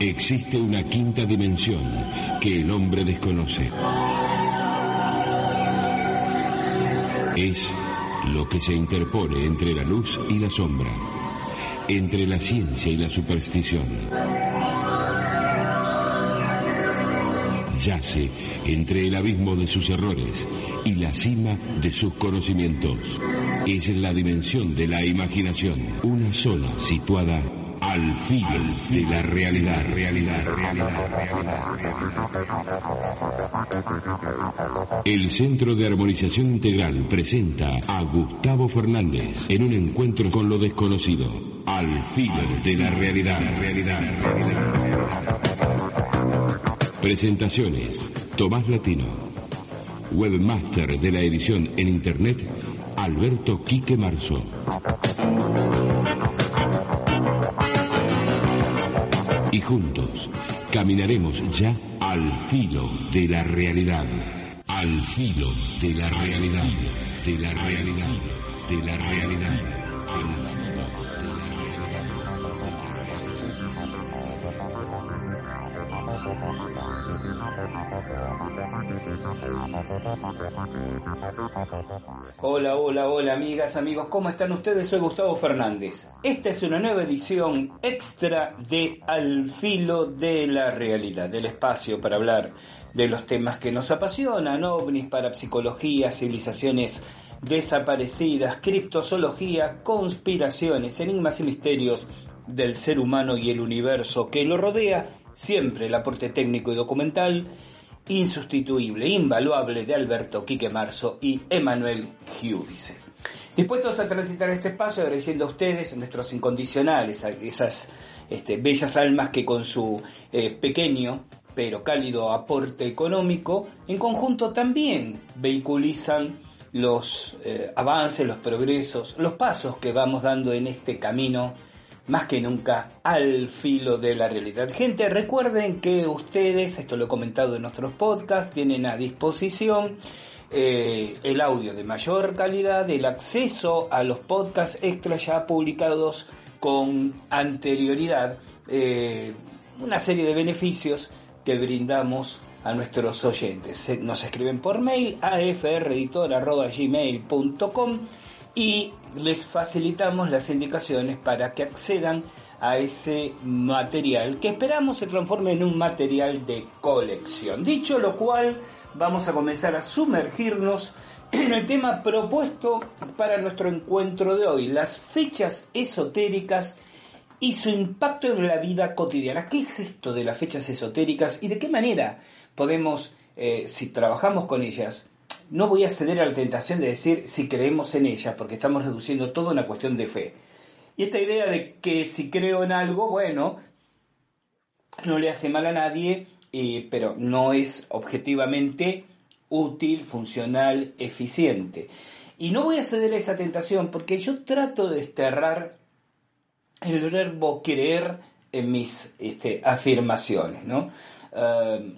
Existe una quinta dimensión que el hombre desconoce. Es lo que se interpone entre la luz y la sombra, entre la ciencia y la superstición. Yace entre el abismo de sus errores y la cima de sus conocimientos. Es la dimensión de la imaginación, una zona situada al filo de la realidad, realidad, realidad, realidad. El Centro de Armonización Integral presenta a Gustavo Fernández en un encuentro con lo desconocido, al filo de la realidad, realidad, realidad. Presentaciones, Tomás Latino. Webmaster de la edición en Internet, Alberto Quique Marzo. Y juntos caminaremos ya al filo de la realidad. Al filo de la realidad. De la realidad. De la realidad. Al filo. Hola, hola, hola amigas, amigos, ¿cómo están ustedes? Soy Gustavo Fernández. Esta es una nueva edición extra de Al filo de la realidad, del espacio para hablar de los temas que nos apasionan, ovnis, parapsicología, civilizaciones desaparecidas, criptozoología, conspiraciones, enigmas y misterios del ser humano y el universo que lo rodea, siempre el aporte técnico y documental insustituible, invaluable de Alberto Quique Marzo y Emanuel Giudice. Dispuestos a transitar este espacio agradeciendo a ustedes, nuestros incondicionales, a esas este, bellas almas que con su eh, pequeño pero cálido aporte económico, en conjunto también vehiculizan los eh, avances, los progresos, los pasos que vamos dando en este camino más que nunca al filo de la realidad. Gente, recuerden que ustedes, esto lo he comentado en nuestros podcasts, tienen a disposición eh, el audio de mayor calidad, el acceso a los podcasts extra ya publicados con anterioridad, eh, una serie de beneficios que brindamos a nuestros oyentes. Nos escriben por mail a freditor.gmail.com y les facilitamos las indicaciones para que accedan a ese material que esperamos se transforme en un material de colección. Dicho lo cual, vamos a comenzar a sumergirnos en el tema propuesto para nuestro encuentro de hoy, las fechas esotéricas y su impacto en la vida cotidiana. ¿Qué es esto de las fechas esotéricas y de qué manera podemos, eh, si trabajamos con ellas, no voy a ceder a la tentación de decir si creemos en ella, porque estamos reduciendo todo a una cuestión de fe. Y esta idea de que si creo en algo, bueno, no le hace mal a nadie, pero no es objetivamente útil, funcional, eficiente. Y no voy a ceder a esa tentación porque yo trato de desterrar el verbo creer en mis este, afirmaciones, ¿no? Eh,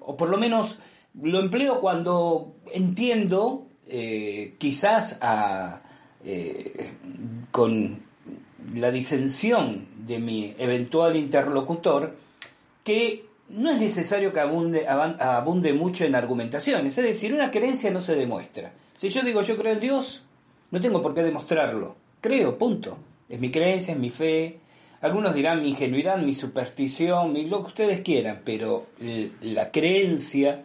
o por lo menos lo empleo cuando entiendo, eh, quizás eh, con la disensión de mi eventual interlocutor, que no es necesario que abunde, abunde mucho en argumentaciones. Es decir, una creencia no se demuestra. Si yo digo yo creo en Dios, no tengo por qué demostrarlo. Creo, punto. Es mi creencia, es mi fe. Algunos dirán mi ingenuidad, mi superstición, mi, lo que ustedes quieran, pero la creencia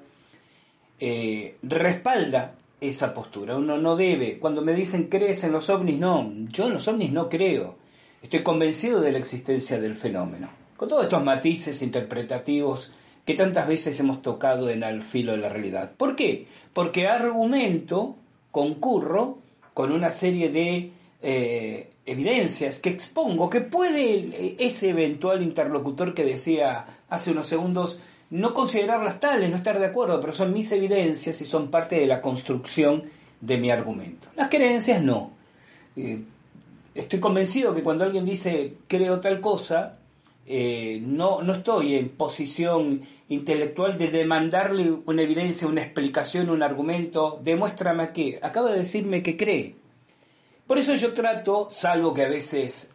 eh, respalda esa postura. Uno no debe, cuando me dicen crees en los ovnis, no, yo en los ovnis no creo. Estoy convencido de la existencia del fenómeno. Con todos estos matices interpretativos que tantas veces hemos tocado en al filo de la realidad. ¿Por qué? Porque argumento, concurro con una serie de eh, evidencias que expongo que puede ese eventual interlocutor que decía hace unos segundos no considerarlas tales, no estar de acuerdo, pero son mis evidencias y son parte de la construcción de mi argumento. Las creencias no. Eh, estoy convencido que cuando alguien dice creo tal cosa, eh, no, no estoy en posición intelectual de demandarle una evidencia, una explicación, un argumento, demuéstrame que acaba de decirme que cree. Por eso yo trato, salvo que a veces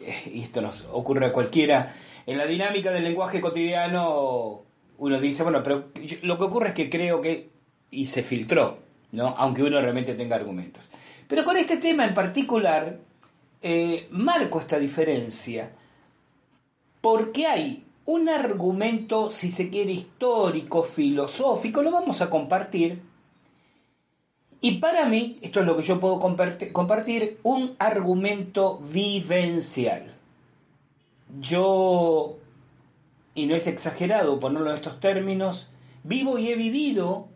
eh, y esto nos ocurre a cualquiera, en la dinámica del lenguaje cotidiano uno dice, bueno, pero lo que ocurre es que creo que, y se filtró, ¿no? Aunque uno realmente tenga argumentos. Pero con este tema en particular, eh, marco esta diferencia porque hay un argumento, si se quiere, histórico, filosófico, lo vamos a compartir. Y para mí, esto es lo que yo puedo compartir, un argumento vivencial. Yo, y no es exagerado ponerlo en estos términos, vivo y he vivido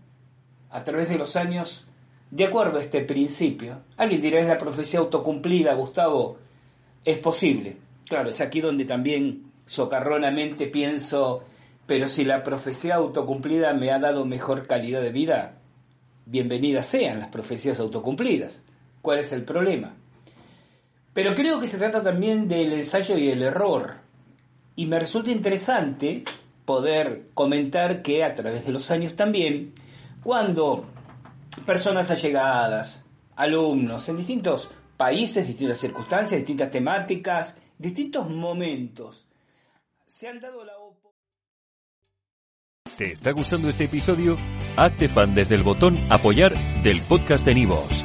a través de los años de acuerdo a este principio. Alguien dirá, es la profecía autocumplida, Gustavo. Es posible. Claro, es aquí donde también socarronamente pienso, pero si la profecía autocumplida me ha dado mejor calidad de vida, bienvenidas sean las profecías autocumplidas. ¿Cuál es el problema? Pero creo que se trata también del ensayo y el error. Y me resulta interesante poder comentar que a través de los años también, cuando personas allegadas, alumnos, en distintos países, distintas circunstancias, distintas temáticas, distintos momentos, se han dado la ¿Te está gustando este episodio? Hazte fan desde el botón Apoyar del podcast de Nivos.